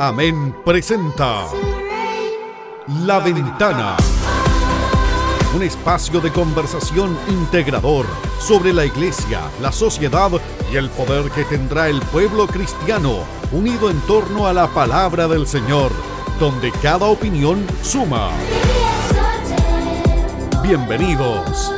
Amén presenta La Ventana. Un espacio de conversación integrador sobre la iglesia, la sociedad y el poder que tendrá el pueblo cristiano unido en torno a la palabra del Señor, donde cada opinión suma. Bienvenidos.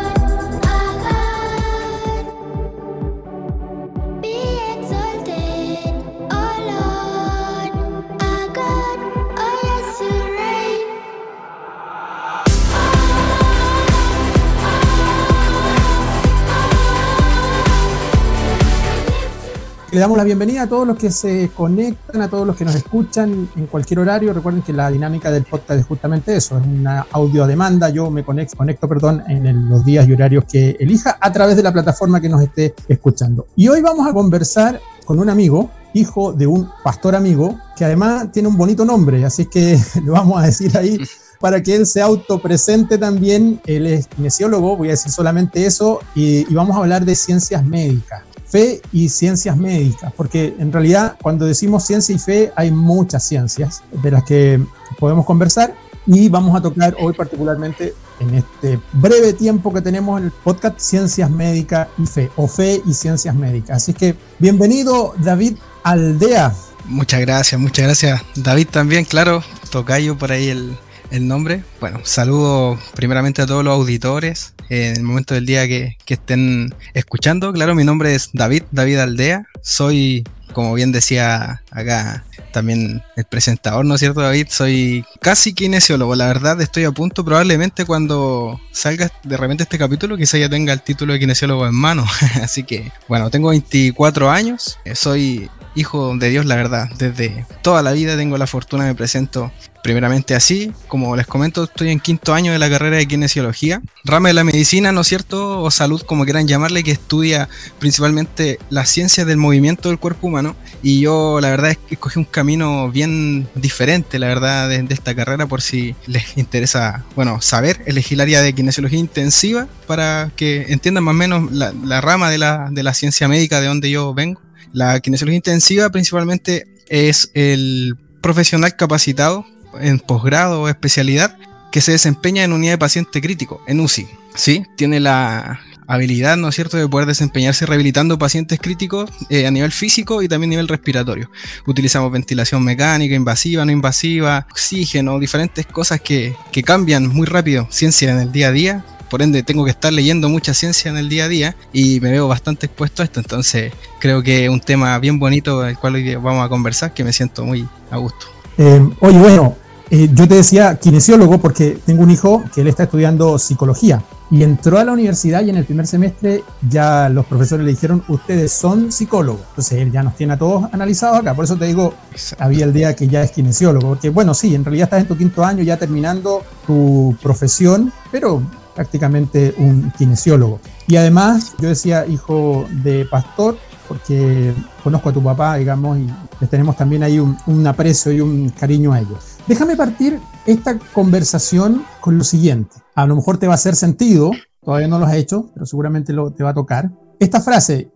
Le damos la bienvenida a todos los que se conectan, a todos los que nos escuchan en cualquier horario. Recuerden que la dinámica del podcast es justamente eso, es una audio a demanda. Yo me conecto, perdón, en los días y horarios que elija a través de la plataforma que nos esté escuchando. Y hoy vamos a conversar con un amigo, hijo de un pastor amigo, que además tiene un bonito nombre, así que lo vamos a decir ahí para que él se autopresente también. Él es kinesiólogo, voy a decir solamente eso, y vamos a hablar de ciencias médicas fe y ciencias médicas, porque en realidad cuando decimos ciencia y fe hay muchas ciencias de las que podemos conversar y vamos a tocar hoy particularmente en este breve tiempo que tenemos en el podcast Ciencias Médicas y Fe, o Fe y Ciencias Médicas. Así que bienvenido David Aldea. Muchas gracias, muchas gracias David también, claro, tocayo por ahí el, el nombre. Bueno, saludo primeramente a todos los auditores en el momento del día que, estén escuchando. Claro, mi nombre es David, David Aldea. Soy, como bien decía acá también el presentador, ¿no es cierto, David? Soy casi kinesiólogo. La verdad, estoy a punto. Probablemente cuando salga de repente este capítulo, quizá ya tenga el título de kinesiólogo en mano. Así que, bueno, tengo 24 años. Soy hijo de Dios, la verdad. Desde toda la vida tengo la fortuna, me presento primeramente así. Como les comento, estoy en quinto año de la carrera de kinesiología, rama de la medicina, ¿no es cierto? O salud, como quieran llamarle, que estudia principalmente las ciencias del movimiento del cuerpo humano. Y yo, la verdad, escogí un camino bien diferente, la verdad, de, esta carrera, por si les interesa, bueno, saber. Elegí el área de kinesiología intensiva para que entiendan más o menos la, rama de la, de la ciencia médica de donde yo vengo. La kinesiología intensiva principalmente es el profesional capacitado en posgrado o especialidad que se desempeña en unidad de paciente crítico, en UCI. Sí, tiene la habilidad, ¿no es cierto?, de poder desempeñarse rehabilitando pacientes críticos eh, a nivel físico y también a nivel respiratorio. Utilizamos ventilación mecánica, invasiva, no invasiva, oxígeno, diferentes cosas que, que cambian muy rápido, ciencia en el día a día, por ende tengo que estar leyendo mucha ciencia en el día a día y me veo bastante expuesto a esto, entonces creo que es un tema bien bonito del cual hoy vamos a conversar que me siento muy a gusto. Eh, oye, bueno, eh, yo te decía kinesiólogo porque tengo un hijo que él está estudiando psicología y entró a la universidad y en el primer semestre ya los profesores le dijeron, ustedes son psicólogos. Entonces él ya nos tiene a todos analizados acá. Por eso te digo, había el día que ya es kinesiólogo. Porque bueno, sí, en realidad estás en tu quinto año ya terminando tu profesión, pero prácticamente un kinesiólogo. Y además, yo decía hijo de pastor, porque conozco a tu papá, digamos, y les tenemos también ahí un, aprecio y un cariño a ellos. Déjame partir esta conversación con lo siguiente. A lo mejor te va a hacer sentido, todavía no lo has hecho, pero seguramente lo, te va a tocar. Esta frase,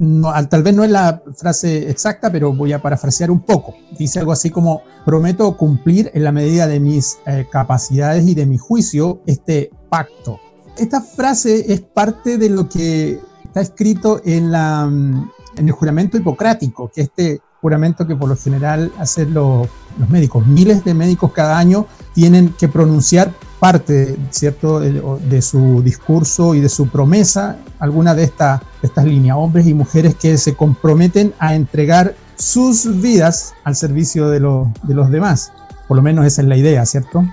eh, tal vez no es la frase exacta, pero voy a parafrasear un poco. Dice algo así como, prometo cumplir en la medida de mis eh, capacidades y de mi juicio este pacto. Esta frase es parte de lo que está escrito en, la, mm, en el juramento hipocrático, que este juramento que por lo general hacen los, los médicos, miles de médicos cada año tienen que pronunciar parte, ¿cierto?, de, su discurso y de su promesa, alguna de, estas estas líneas, hombres y mujeres que se comprometen a entregar sus vidas al servicio de, de los demás. Por lo menos esa es la idea, ¿cierto?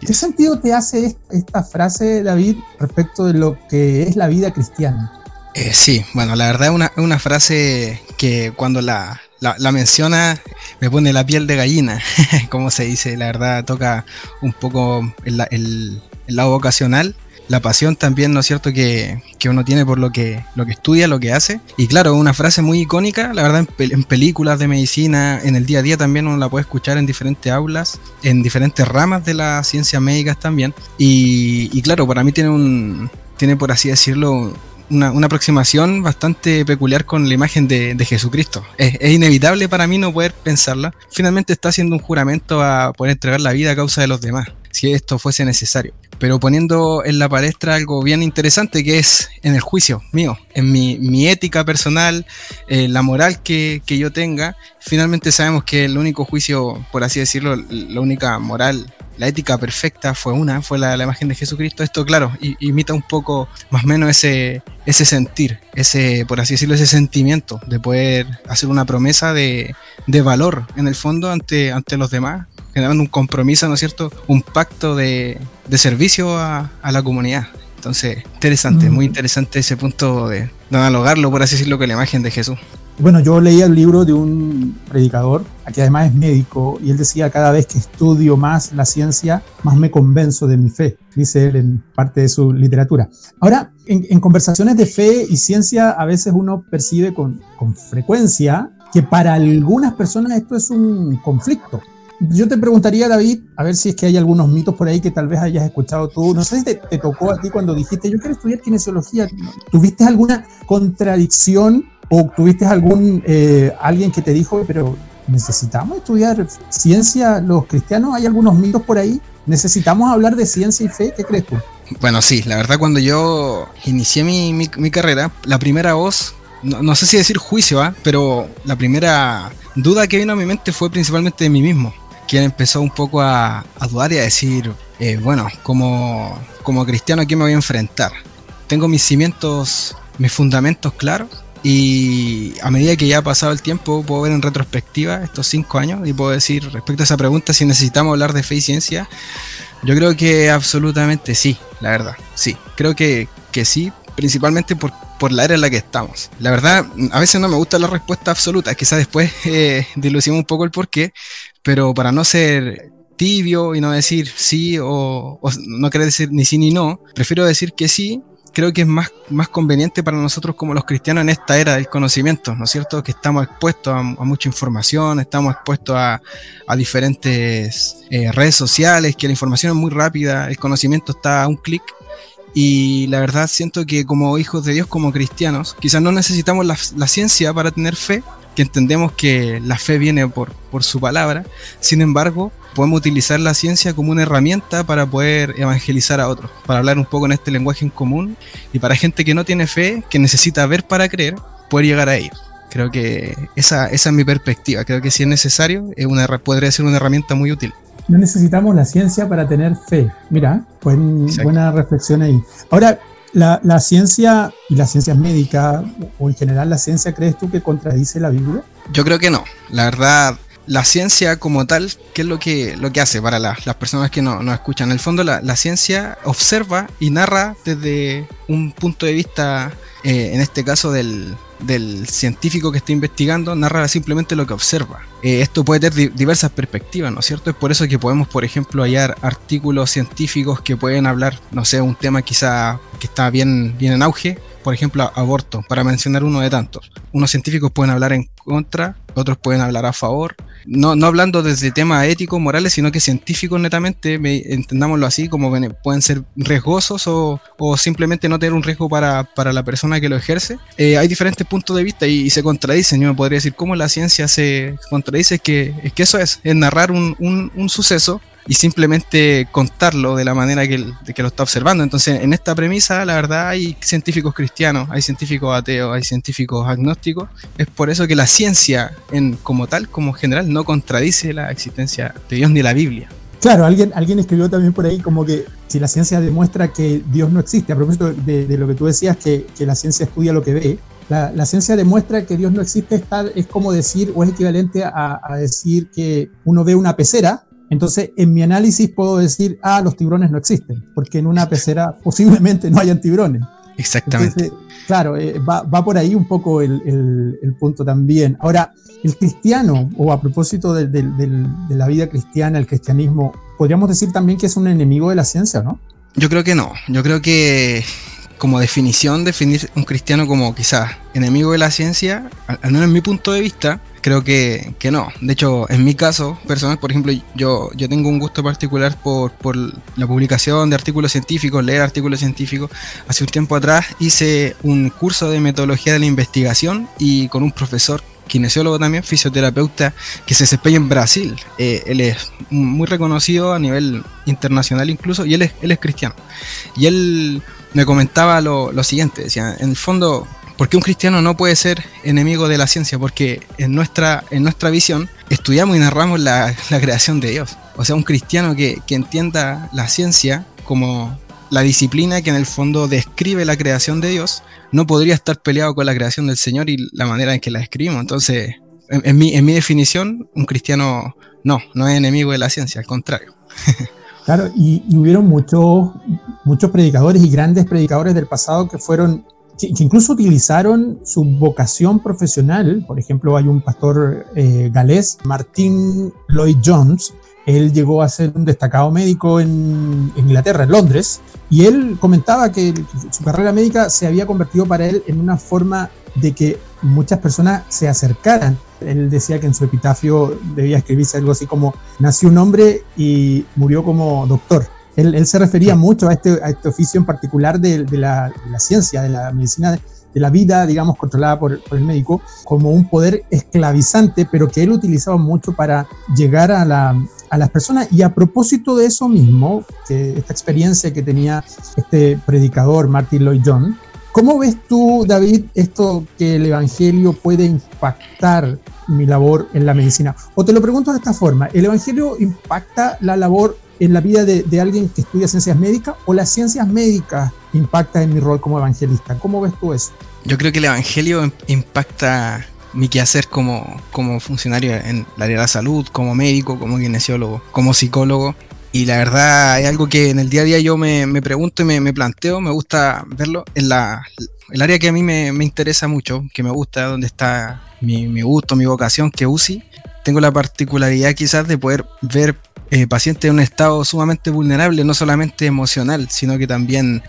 ¿Qué sentido te hace esta frase, David, respecto de lo que es la vida cristiana? Eh, sí, bueno, la verdad es una, una frase que cuando la, la, menciona, me pone la piel de gallina, como se dice, la verdad toca un poco el, lado vocacional, la pasión también, ¿no es cierto?, que, uno tiene por lo que, lo que estudia, lo que hace. Y claro, una frase muy icónica, la verdad, en, películas de medicina, en el día a día también uno la puede escuchar en diferentes aulas, en diferentes ramas de las ciencias médicas también. Y, y claro, para mí tiene un, tiene por así decirlo, una, aproximación bastante peculiar con la imagen de, Jesucristo. Es, inevitable para mí no poder pensarla. Finalmente está haciendo un juramento a poder entregar la vida a causa de los demás, si esto fuese necesario pero poniendo en la palestra algo bien interesante que es en el juicio mío, en mi, ética personal, eh, la moral que, yo tenga. Finalmente sabemos que el único juicio, por así decirlo, la única moral, la ética perfecta fue una, fue la, imagen de Jesucristo. Esto, claro, imita un poco más o menos ese, ese sentir, ese, por así decirlo, ese sentimiento de poder hacer una promesa de, de valor en el fondo ante, ante los demás generando un compromiso, ¿no es cierto? Un pacto de, servicio a, la comunidad. Entonces, interesante, muy mm. interesante ese punto de, de analogarlo, por así decirlo, con la imagen de Jesús. Bueno, yo leía el libro de un predicador, que además es médico, y él decía, cada vez que estudio más la ciencia, más me convenzo de mi fe, dice él en parte de su literatura. Ahora, en, conversaciones de fe y ciencia, a veces uno percibe con, con frecuencia que para algunas personas esto es un conflicto. Yo te preguntaría, David, a ver si es que hay algunos mitos por ahí que tal vez hayas escuchado tú. No sé si te, tocó a ti cuando dijiste, yo quiero estudiar kinesiología. ¿Tuviste alguna contradicción o tuviste algún eh, alguien que te dijo, pero necesitamos estudiar ciencia los cristianos? ¿Hay algunos mitos por ahí? ¿Necesitamos hablar de ciencia y fe? ¿Qué crees tú? Bueno, sí, la verdad cuando yo inicié mi, carrera, la primera voz, no, sé si decir juicio, ¿ah? pero la primera duda que vino a mi mente fue principalmente de mí mismo quien empezó un poco a, dudar y a decir, eh, bueno, como, como cristiano, ¿a qué me voy a enfrentar? Tengo mis cimientos, mis fundamentos claros y a medida que ya ha pasado el tiempo puedo ver en retrospectiva estos cinco años y puedo decir respecto a esa pregunta si necesitamos hablar de fe y ciencia, yo creo que absolutamente sí, la verdad, sí, creo que, que sí, principalmente por, por la era en la que estamos. La verdad, a veces no me gusta la respuesta absoluta, quizás después eh, dilucimos un poco el porqué, pero para no ser tibio y no decir sí o, no querer decir ni sí ni no, prefiero decir que sí. Creo que es más, más conveniente para nosotros como los cristianos en esta era del conocimiento, ¿no es cierto? Que estamos expuestos a, mucha información, estamos expuestos a, a diferentes eh, redes sociales, que la información es muy rápida, el conocimiento está a un clic y la verdad siento que como hijos de Dios, como cristianos, quizás no necesitamos la, la, ciencia para tener fe, que entendemos que la fe viene por, por su palabra. Sin embargo, podemos utilizar la ciencia como una herramienta para poder evangelizar a otros, para hablar un poco en este lenguaje en común y para gente que no tiene fe, que necesita ver para creer, poder llegar a ellos. Creo que esa, esa es mi perspectiva. Creo que si es necesario, es una, podría ser una herramienta muy útil. No necesitamos la ciencia para tener fe. Mira, buena reflexión ahí. Ahora, la, la, ciencia y las ciencias médicas, o en general la ciencia, ¿crees tú que contradice la Biblia? Yo creo que no. La verdad, la ciencia como tal, ¿qué es lo que, lo que hace para las personas que no, no escuchan? En el fondo, la, la, ciencia observa y narra desde un punto de vista, eh, en este caso del, del científico que está investigando narra simplemente lo que observa. Eh, esto puede tener diversas perspectivas, ¿no es cierto? Es por eso que podemos, por ejemplo, hallar artículos científicos que pueden hablar, no sé, un tema quizá que está bien, bien en auge, por ejemplo, aborto, para mencionar uno de tantos. Unos científicos pueden hablar en contra, otros pueden hablar a favor, no, no hablando desde temas éticos, morales, sino que científicos netamente, entendámoslo así, como pueden ser riesgosos o, o, simplemente no tener un riesgo para, para la persona que lo ejerce. Eh, hay diferentes puntos de vista y, se contradicen. Yo me podría decir cómo la ciencia se contradice, es que, es que eso es, es narrar un, un, un suceso y simplemente contarlo de la manera que, que, lo está observando. Entonces, en esta premisa, la verdad, hay científicos cristianos, hay científicos ateos, hay científicos agnósticos. Es por eso que la ciencia, en, como tal, como general, no contradice la existencia de Dios ni la Biblia. Claro, alguien, alguien escribió también por ahí como que si la ciencia demuestra que Dios no existe, a propósito de, lo que tú decías, que, que, la ciencia estudia lo que ve, la, la, ciencia demuestra que Dios no existe, es, como decir, o es equivalente a, a decir que uno ve una pecera entonces, en mi análisis puedo decir, ah, los tiburones no existen, porque en una pecera posiblemente no hayan tiburones. Exactamente. claro, eh, va, por ahí un poco el, punto también. Ahora, el cristiano, o a propósito de, la vida cristiana, el cristianismo, podríamos decir también que es un enemigo de la ciencia, ¿no? Yo creo que no. Yo creo que como definición, definir un cristiano como quizás enemigo de la ciencia, al menos en mi punto de vista, creo que, que, no. De hecho, en mi caso personal, por ejemplo, yo, yo tengo un gusto particular por, por la publicación de artículos científicos, leer artículos científicos. Hace un tiempo atrás hice un curso de metodología de la investigación y con un profesor kinesiólogo también, fisioterapeuta, que se desempeña en Brasil. Eh, él es muy reconocido a nivel internacional incluso, y él es, él es cristiano. Y él me comentaba lo, lo siguiente, decía, en el fondo, ¿por qué un cristiano no puede ser enemigo de la ciencia? Porque en nuestra, en nuestra visión estudiamos y narramos la, la creación de Dios. O sea, un cristiano que, que entienda la ciencia como la disciplina que en el fondo describe la creación de Dios, no podría estar peleado con la creación del Señor y la manera en que la escribimos. Entonces, en, mi, en mi definición, un cristiano no, no es enemigo de la ciencia, al contrario. Claro, y, hubieron muchos, muchos predicadores y grandes predicadores del pasado que fueron, que, incluso utilizaron su vocación profesional. Por ejemplo, hay un pastor eh, galés, Martin Lloyd Jones, él llegó a ser un destacado médico en, Inglaterra, en Londres, y él comentaba que su carrera médica se había convertido para él en una forma de que muchas personas se acercaran. Él decía que en su epitafio debía escribirse algo así como, nació un hombre y murió como doctor. Él, se refería mucho a este, a este oficio en particular de, la, ciencia, de la medicina, de, la vida, digamos, controlada por, por, el médico, como un poder esclavizante, pero que él utilizaba mucho para llegar a la, a las personas. Y a propósito de eso mismo, que esta experiencia que tenía este predicador Martin Lloyd John, ¿cómo ves tú, David, esto que el Evangelio puede impactar mi labor en la medicina? O te lo pregunto de esta forma, ¿el Evangelio impacta la labor en la vida de, alguien que estudia ciencias médicas o las ciencias médicas impactan en mi rol como evangelista? ¿Cómo ves tú eso? Yo creo que el Evangelio impacta mi quehacer como, como funcionario en la área de la salud, como médico, como kinesiólogo, como psicólogo. Y la verdad es algo que en el día a día yo me, me pregunto y me, me, planteo, me gusta verlo en la, el área que a mí me, me interesa mucho, que me gusta, donde está mi, mi, gusto, mi vocación, que UCI. Tengo la particularidad quizás de poder ver eh, pacientes en un estado sumamente vulnerable, no solamente emocional, sino que también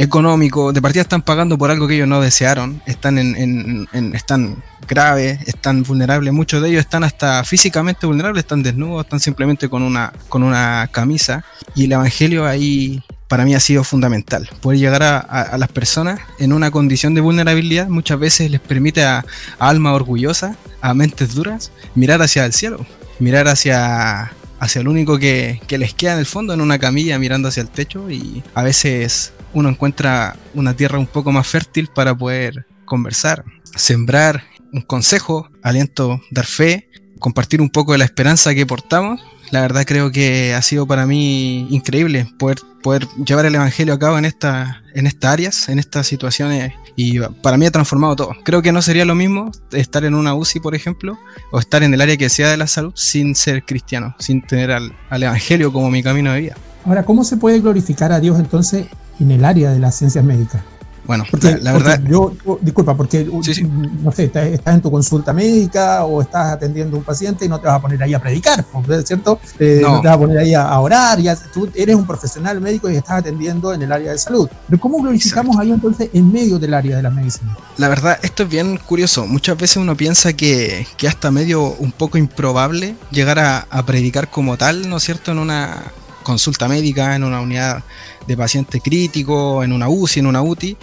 económico, de partida están pagando por algo que ellos no desearon, están en, están graves, están vulnerables, muchos de ellos están hasta físicamente vulnerables, están desnudos, están simplemente con una, con una camisa. Y el evangelio ahí para mí ha sido fundamental. Poder llegar a, las personas en una condición de vulnerabilidad muchas veces les permite a, almas orgullosas, a mentes duras, mirar hacia el cielo, mirar hacia, hacia el único que, que les queda en el fondo, en una camilla mirando hacia el techo. Y a veces uno encuentra una tierra un poco más fértil para poder conversar, sembrar un consejo, aliento, dar fe, compartir un poco de la esperanza que portamos. La verdad creo que ha sido para mí increíble poder, poder llevar el Evangelio a cabo en, en estas áreas, en estas situaciones y para mí ha transformado todo. Creo que no sería lo mismo estar en una UCI, por ejemplo, o estar en el área que sea de la salud sin ser cristiano, sin tener al, al Evangelio como mi camino de vida. Ahora, ¿cómo se puede glorificar a Dios entonces en el área de las ciencias médicas. Bueno, la, verdad. yo, disculpa, porque, no sé, estás, en tu consulta médica o estás atendiendo a un paciente y no te vas a poner ahí a predicar, ¿cierto? Eh, no. te vas a poner ahí a, orar, ya, tú eres un profesional médico y estás atendiendo en el área de salud. Pero ¿cómo glorificamos ahí entonces en medio del área de la medicina? La verdad, esto es bien curioso. Muchas veces uno piensa que, que hasta medio un poco improbable llegar a, a predicar como tal, ¿no es cierto?, en una consulta médica, en una unidad de paciente crítico, en una UCI, en una UTI.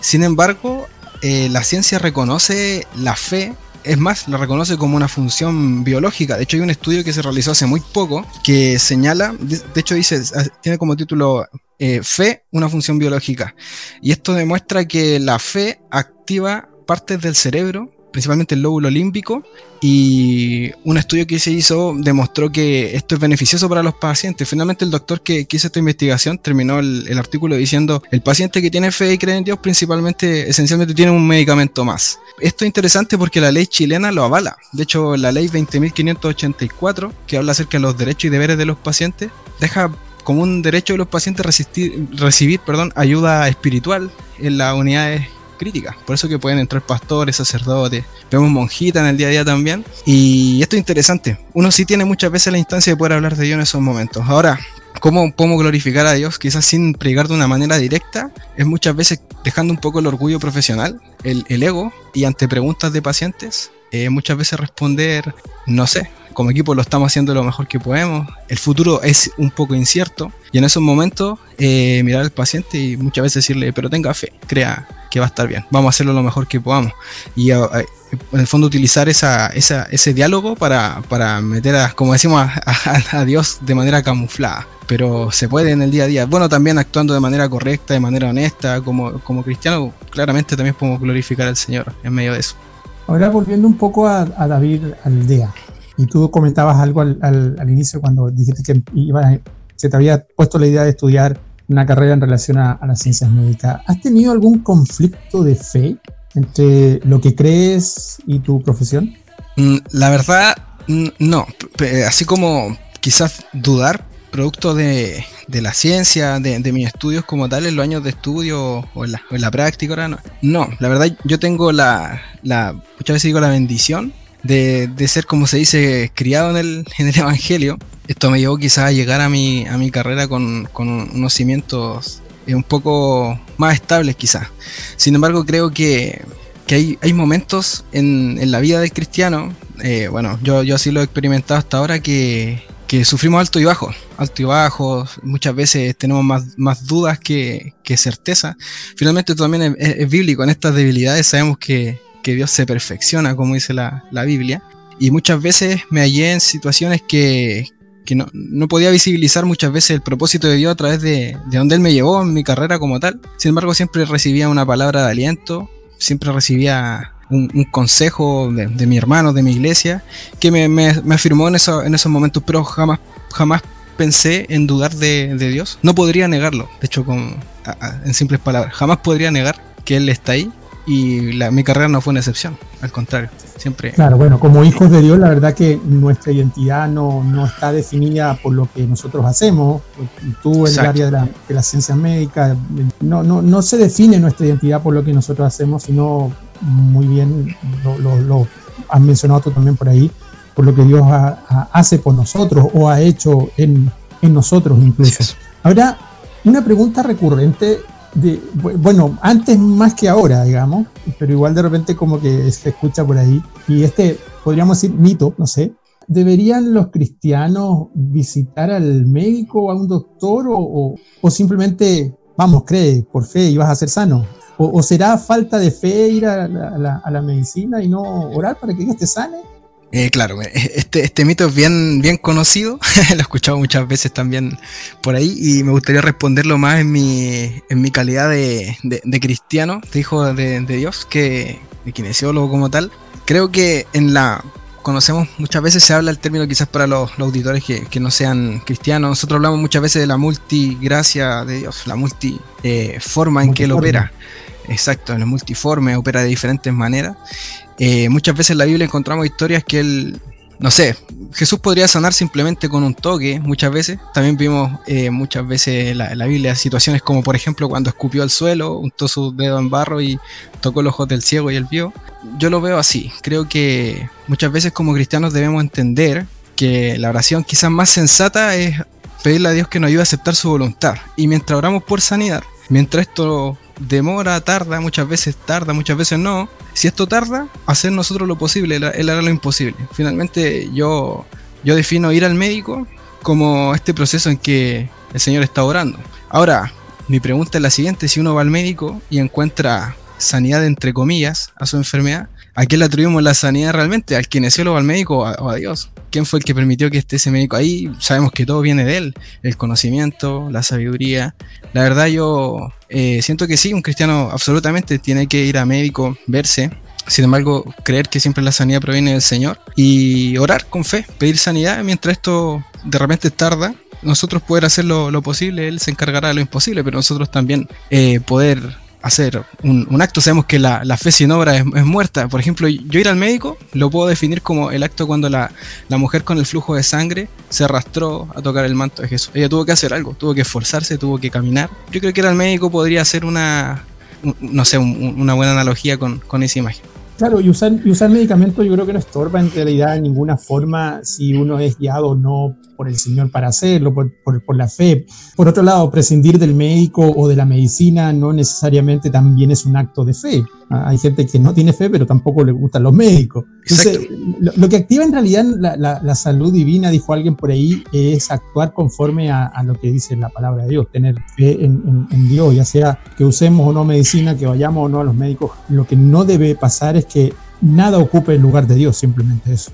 Sin embargo, eh, la ciencia reconoce la fe, es más, la reconoce como una función biológica. De hecho, hay un estudio que se realizó hace muy poco que señala, de, hecho dice, tiene como título eh, Fe, una función biológica. Y esto demuestra que la fe activa partes del cerebro principalmente el lóbulo límbico, y un estudio que se hizo demostró que esto es beneficioso para los pacientes. Finalmente el doctor que, hizo esta investigación terminó el, artículo diciendo, el paciente que tiene fe y cree en Dios principalmente, esencialmente tiene un medicamento más. Esto es interesante porque la ley chilena lo avala. De hecho, la ley 20.584, que habla acerca de los derechos y deberes de los pacientes, deja como un derecho de los pacientes recibir perdón, ayuda espiritual en las unidades críticas. Por eso que pueden entrar pastores, sacerdotes, vemos monjitas en el día a día también. Y esto es interesante. Uno sí tiene muchas veces la instancia de poder hablar de Dios en esos momentos. Ahora, ¿cómo podemos glorificar a Dios? Quizás sin predicar de una manera directa, es muchas veces dejando un poco el orgullo profesional, el, ego, y ante preguntas de pacientes, eh, muchas veces responder, no sé, como equipo lo estamos haciendo lo mejor que podemos, el futuro es un poco incierto y en esos momentos eh, mirar al paciente y muchas veces decirle, pero tenga fe, crea que va a estar bien, vamos a hacerlo lo mejor que podamos. Y en el fondo utilizar esa, ese diálogo para, para meter, a, como decimos, a Dios de manera camuflada pero se puede en el día a día. Bueno, también actuando de manera correcta, de manera honesta, como, como cristiano, claramente también podemos glorificar al Señor en medio de eso. Ahora volviendo un poco a, David Aldea, y tú comentabas algo al, al, inicio cuando dijiste que se te había puesto la idea de estudiar una carrera en relación a, las ciencias médicas. ¿Has tenido algún conflicto de fe entre lo que crees y tu profesión? Mm, la verdad, no. Así como quizás dudar, producto de, la ciencia, de, mis estudios como tal, en los años de estudio o en la, práctica ahora, no. no. la verdad yo tengo la, muchas veces digo la bendición de, ser, como se dice, criado en el, en el Evangelio. Esto me llevó quizás a llegar a mi, a mi carrera con, unos cimientos eh, un poco más estables quizás. Sin embargo, creo que, hay, hay, momentos en, en, la vida del cristiano, eh, bueno, yo, yo así lo he experimentado hasta ahora, que, que sufrimos alto y bajo, alto y bajo, muchas veces tenemos más, más dudas que, que, certeza. Finalmente también es, bíblico, en estas debilidades sabemos que, que Dios se perfecciona, como dice la, la, Biblia, y muchas veces me hallé en situaciones que, que no, no, podía visibilizar muchas veces el propósito de Dios a través de, de donde Él me llevó en mi carrera como tal. Sin embargo, siempre recibía una palabra de aliento, siempre recibía un, consejo de, mi hermano, de mi iglesia, que me, afirmó en, eso, en esos momentos, pero jamás, jamás pensé en dudar de, Dios. No podría negarlo, de hecho, con, en simples palabras, jamás podría negar que Él está ahí y la, mi carrera no fue una excepción, al contrario, siempre. Claro, bueno, como hijos de Dios, la verdad que nuestra identidad no, no está definida por lo que nosotros hacemos. Tú en el área de la, de la ciencia médica, no, no, no se define nuestra identidad por lo que nosotros hacemos, sino muy bien lo, lo, has mencionado tú también por ahí, por lo que Dios hace por nosotros o ha hecho en, en nosotros incluso. Ahora, una pregunta recurrente de, bueno, antes más que ahora, digamos, pero igual de repente como que se escucha por ahí, y este, podríamos decir mito, no sé, ¿deberían los cristianos visitar al médico a un doctor o, o simplemente, vamos, cree por fe y vas a ser sano? ¿O, será falta de fe ir a la, medicina y no orar para que Dios te sane? Eh, claro, eh, este, este mito es bien, bien conocido, lo he escuchado muchas veces también por ahí y me gustaría responderlo más en mi, en mi calidad de, cristiano, de hijo de, Dios, que de kinesiólogo como tal. Creo que en la conocemos muchas veces se habla el término quizás para los, auditores que, no sean cristianos. Nosotros hablamos muchas veces de la multigracia de Dios, la multiforma eh, forma en que Él opera. Exacto, en el multiforme, opera de diferentes maneras. Eh, muchas veces en la Biblia encontramos historias que él, no sé, Jesús podría sanar simplemente con un toque, muchas veces. También vimos eh, muchas veces en la, Biblia situaciones como, por ejemplo, cuando escupió al suelo, untó su dedo en barro y tocó los ojos del ciego y él vio. Yo lo veo así. Creo que muchas veces como cristianos debemos entender que la oración quizás más sensata es pedirle a Dios que nos ayude a aceptar su voluntad. Y mientras oramos por sanidad, mientras esto demora, tarda, muchas veces tarda, muchas veces no. Si esto tarda, hacer nosotros lo posible, él hará lo imposible. Finalmente yo, yo defino ir al médico como este proceso en que el Señor está orando. Ahora, mi pregunta es la siguiente, si uno va al médico y encuentra sanidad entre comillas a su enfermedad, ¿a quién le atribuimos la sanidad realmente? ¿Al kinesiólogo, al médico o a Dios? Quién fue el que permitió que esté ese médico ahí. Sabemos que todo viene de él, el conocimiento, la sabiduría. La verdad yo eh, siento que sí, un cristiano absolutamente tiene que ir a médico, verse. Sin embargo, creer que siempre la sanidad proviene del Señor y orar con fe, pedir sanidad mientras esto de repente tarda. Nosotros poder hacer lo, posible, Él se encargará de lo imposible, pero nosotros también eh, poder hacer un, acto. Sabemos que la, fe sin obra es, muerta. Por ejemplo, yo ir al médico lo puedo definir como el acto cuando la, mujer con el flujo de sangre se arrastró a tocar el manto de Jesús. Ella tuvo que hacer algo, tuvo que esforzarse, tuvo que caminar. Yo creo que ir al médico podría ser una, no sé, una buena analogía con, con esa imagen. Claro, y usar, y usar medicamentos yo creo que no estorba en realidad en ninguna forma si uno es guiado o no por el Señor para hacerlo, por, por, la fe. Por otro lado, prescindir del médico o de la medicina no necesariamente también es un acto de fe. Ah, hay gente que no tiene fe, pero tampoco le gustan los médicos. Entonces, lo, que activa en realidad la, salud divina, dijo alguien por ahí, es actuar conforme a, lo que dice la palabra de Dios, tener fe en, Dios, ya sea que usemos o no medicina, que vayamos o no a los médicos. Lo que no debe pasar es que nada ocupe el lugar de Dios, simplemente eso.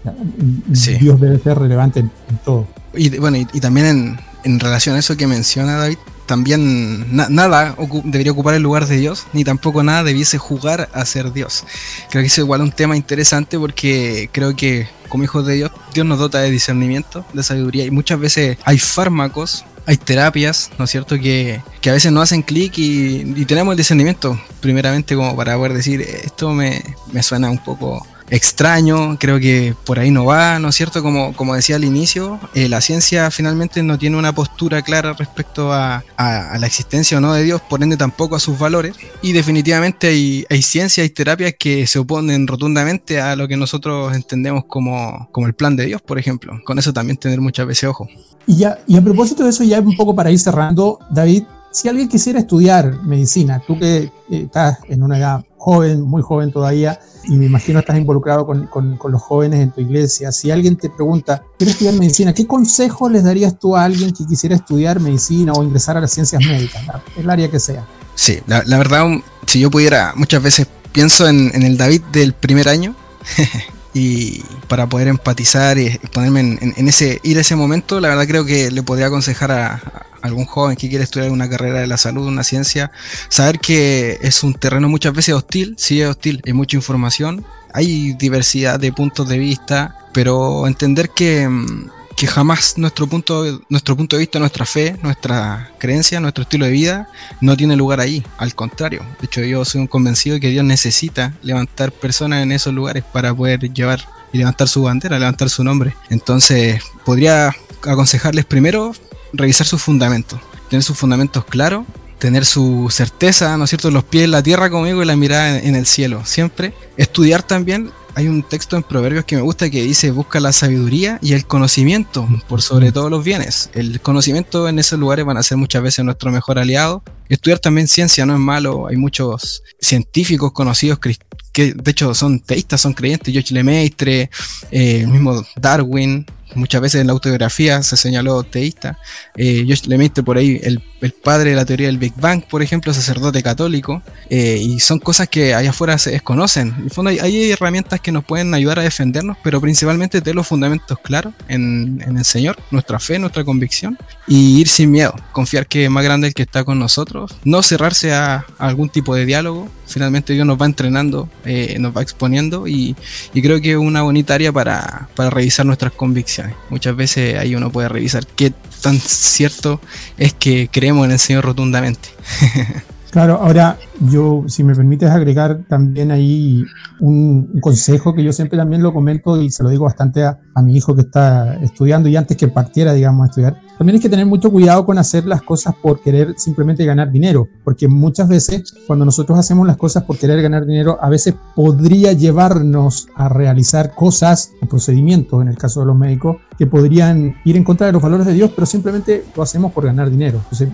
Dios debe ser relevante en, todo. Y bueno, y, también en, en relación a eso que menciona David, también nada debería ocupar el lugar de Dios, ni tampoco nada debiese jugar a ser Dios. Creo que es igual un tema interesante porque creo que como hijos de Dios, Dios nos dota de discernimiento, de sabiduría, y muchas veces hay fármacos, hay terapias, ¿no es cierto?, que, a veces no hacen clic y, tenemos el discernimiento, primeramente como para poder decir, esto me, me suena un poco extraño, creo que por ahí no va, ¿no es cierto? Como, como decía al inicio, eh, la ciencia finalmente no tiene una postura clara respecto a, la existencia o no de Dios, por ende tampoco a sus valores, y definitivamente hay, hay ciencias y terapias que se oponen rotundamente a lo que nosotros entendemos como, como el plan de Dios, por ejemplo. Con eso también tener muchas veces ojo. Y, ya, y a propósito de eso, ya un poco para ir cerrando, David, si alguien quisiera estudiar medicina, tú que estás en una edad joven, muy joven todavía, y me imagino estás involucrado con, con, los jóvenes en tu iglesia, si alguien te pregunta, quiero estudiar medicina, ¿qué consejo les darías tú a alguien que quisiera estudiar medicina o ingresar a las ciencias médicas, el área que sea? Sí, la, verdad, si yo pudiera, muchas veces pienso en, en el David del primer año. y para poder empatizar y ponerme en, ese ir a ese momento, la verdad creo que le podría aconsejar a, algún joven que quiere estudiar una carrera de la salud, una ciencia, saber que es un terreno muchas veces hostil, sí es hostil, hay mucha información, hay diversidad de puntos de vista, pero entender que, mm, que jamás nuestro punto, nuestro punto de vista, nuestra fe, nuestra creencia, nuestro estilo de vida no tiene lugar ahí. Al contrario, de hecho yo soy un convencido de que Dios necesita levantar personas en esos lugares para poder llevar y levantar su bandera, levantar su nombre. Entonces podría aconsejarles primero revisar sus fundamentos, tener sus fundamentos claros, tener su certeza, ¿no es cierto?, los pies en la tierra conmigo y la mirada en, el cielo, siempre. Estudiar también, hay un texto en Proverbios que me gusta que dice, busca la sabiduría y el conocimiento por sobre todos los bienes. El conocimiento en esos lugares van a ser muchas veces nuestro mejor aliado. Estudiar también ciencia no es malo, hay muchos científicos conocidos que de hecho son teístas, son creyentes, George Lemaitre, eh, el mismo Darwin, muchas veces en la autobiografía se señaló teísta. Eh, Josh Lemaitre por ahí, el, padre de la teoría del Big Bang, por ejemplo, sacerdote católico, eh, y son cosas que allá afuera se desconocen. En el fondo hay, herramientas que nos pueden ayudar a defendernos, pero principalmente tener los fundamentos claros en, el Señor, nuestra fe, nuestra convicción, y ir sin miedo, confiar que es más grande el que está con nosotros, no cerrarse a, algún tipo de diálogo. Finalmente Dios nos va entrenando, eh, nos va exponiendo, y, creo que es una bonita área para revisar nuestras convicciones. Muchas veces ahí uno puede revisar qué tan cierto es que creemos en el Señor rotundamente. Claro, ahora yo, si me permites agregar también ahí un, consejo que yo siempre también lo comento y se lo digo bastante a, mi hijo que está estudiando y antes que partiera, digamos, a estudiar, también hay que tener mucho cuidado con hacer las cosas por querer simplemente ganar dinero, porque muchas veces cuando nosotros hacemos las cosas por querer ganar dinero, a veces podría llevarnos a realizar cosas procedimientos, en el caso de los médicos, que podrían ir en contra de los valores de Dios, pero simplemente lo hacemos por ganar dinero. Entonces,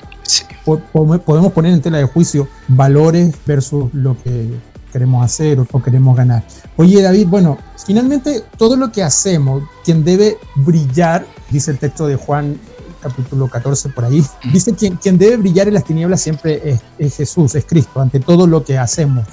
podemos poner en tela de juicio valores versus lo que queremos hacer o queremos ganar. Oye David, bueno, finalmente todo lo que hacemos, quien debe brillar, dice el texto de Juan capítulo 14 por ahí, dice quien, quien debe brillar en las tinieblas siempre es, Jesús, es Cristo, ante todo lo que hacemos.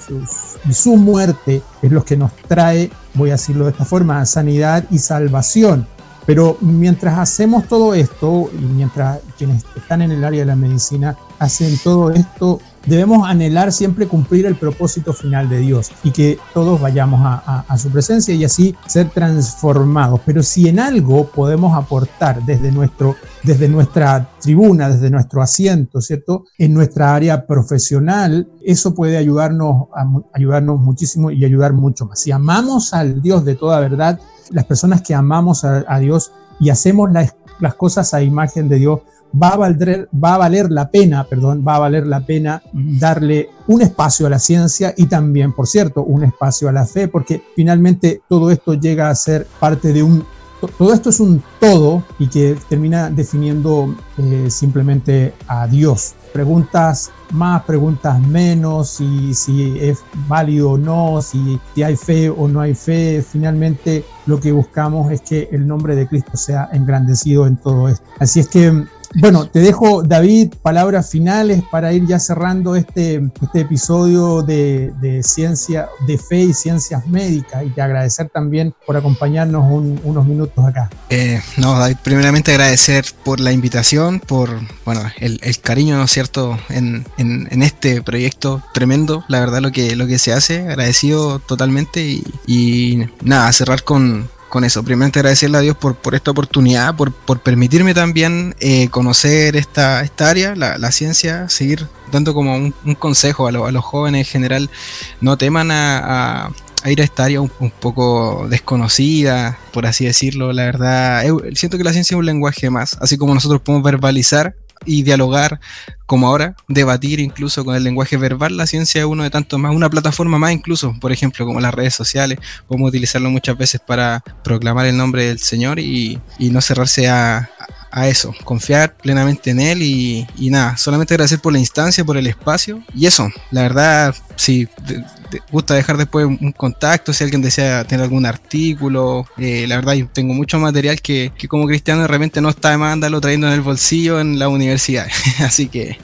y su muerte es lo que nos trae, voy a decirlo de esta forma, sanidad y salvación. Pero mientras hacemos todo esto y mientras quienes están en el área de la medicina hacen todo esto, debemos anhelar siempre cumplir el propósito final de Dios y que todos vayamos a, su presencia y así ser transformados. Pero si en algo podemos aportar desde, nuestro, desde nuestra tribuna, desde nuestro asiento, ¿cierto? En nuestra área profesional, eso puede ayudarnos, ayudarnos muchísimo y ayudar mucho más. Si amamos al Dios de toda verdad, las personas que amamos a, Dios y hacemos las cosas a imagen de Dios, va a, valer, va a valer la pena, perdón, va a valer la pena darle un espacio a la ciencia y también, por cierto, un espacio a la fe, porque finalmente todo esto llega a ser parte de un todo esto es un todo y que termina definiendo eh, simplemente a Dios. preguntas más, preguntas menos, si, si es válido o no, si, si hay fe o no hay fe. Finalmente lo que buscamos es que el nombre de Cristo sea engrandecido en todo esto. Así es que bueno, te dejo, David, palabras finales para ir ya cerrando este, este episodio de, ciencia, de fe y ciencias médicas y te agradecer también por acompañarnos unos minutos acá. Eh, no, David, primeramente agradecer por la invitación, por bueno, el, cariño, ¿no es cierto?, en, este proyecto tremendo, la verdad, lo que, lo que se hace, agradecido totalmente y, y nada, cerrar con, con eso. Primeramente agradecerle a Dios por, por esta oportunidad, por, por permitirme también eh, conocer esta, esta área, la, la, ciencia, seguir dando como un, consejo a, a, los jóvenes en general, no teman a, a, ir a esta área un, poco desconocida, por así decirlo. La verdad, siento que la ciencia es un lenguaje más, así como nosotros podemos verbalizar y dialogar como ahora, debatir incluso con el lenguaje verbal, la ciencia es uno de tantos más, una plataforma más incluso, por ejemplo, como las redes sociales, podemos utilizarlo muchas veces para proclamar el nombre del Señor y, y no cerrarse a, a eso, confiar plenamente en él y, nada, solamente agradecer por la instancia, por el espacio y eso, la verdad, si te gusta dejar después un contacto, si alguien desea tener algún artículo, eh, la verdad tengo mucho material que, como cristiano de repente no está de más andarlo trayendo en el bolsillo en la universidad, así que...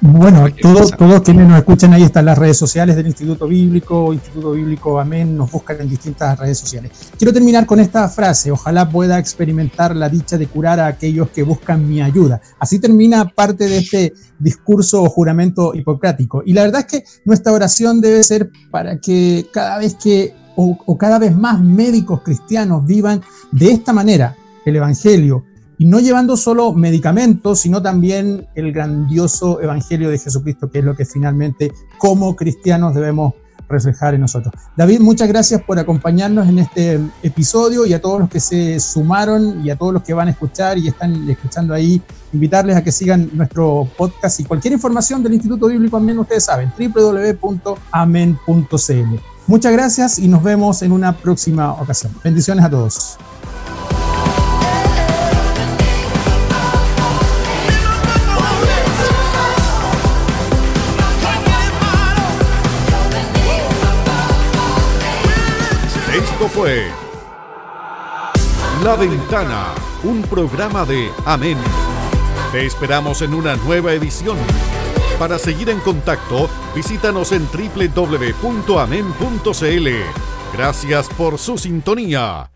Bueno, todos, todos quienes nos escuchan ahí están las redes sociales del Instituto Bíblico, Instituto Bíblico Amén, nos buscan en distintas redes sociales. Quiero terminar con esta frase, ojalá pueda experimentar la dicha de curar a aquellos que buscan mi ayuda. Así termina parte de este discurso o juramento hipocrático. Y la verdad es que nuestra oración debe ser para que cada vez que o, cada vez más médicos cristianos vivan de esta manera el Evangelio, y no llevando solo medicamentos, sino también el grandioso Evangelio de Jesucristo, que es lo que finalmente como cristianos debemos reflejar en nosotros. David, muchas gracias por acompañarnos en este episodio y a todos los que se sumaron y a todos los que van a escuchar y están escuchando ahí, invitarles a que sigan nuestro podcast y cualquier información del Instituto Bíblico Amén, ustedes saben, www.amen.cl. Muchas gracias y nos vemos en una próxima ocasión. Bendiciones a todos. La Ventana, un programa de Amén. Te esperamos en una nueva edición. Para seguir en contacto, visítanos en www.amen.cl. Gracias por su sintonía.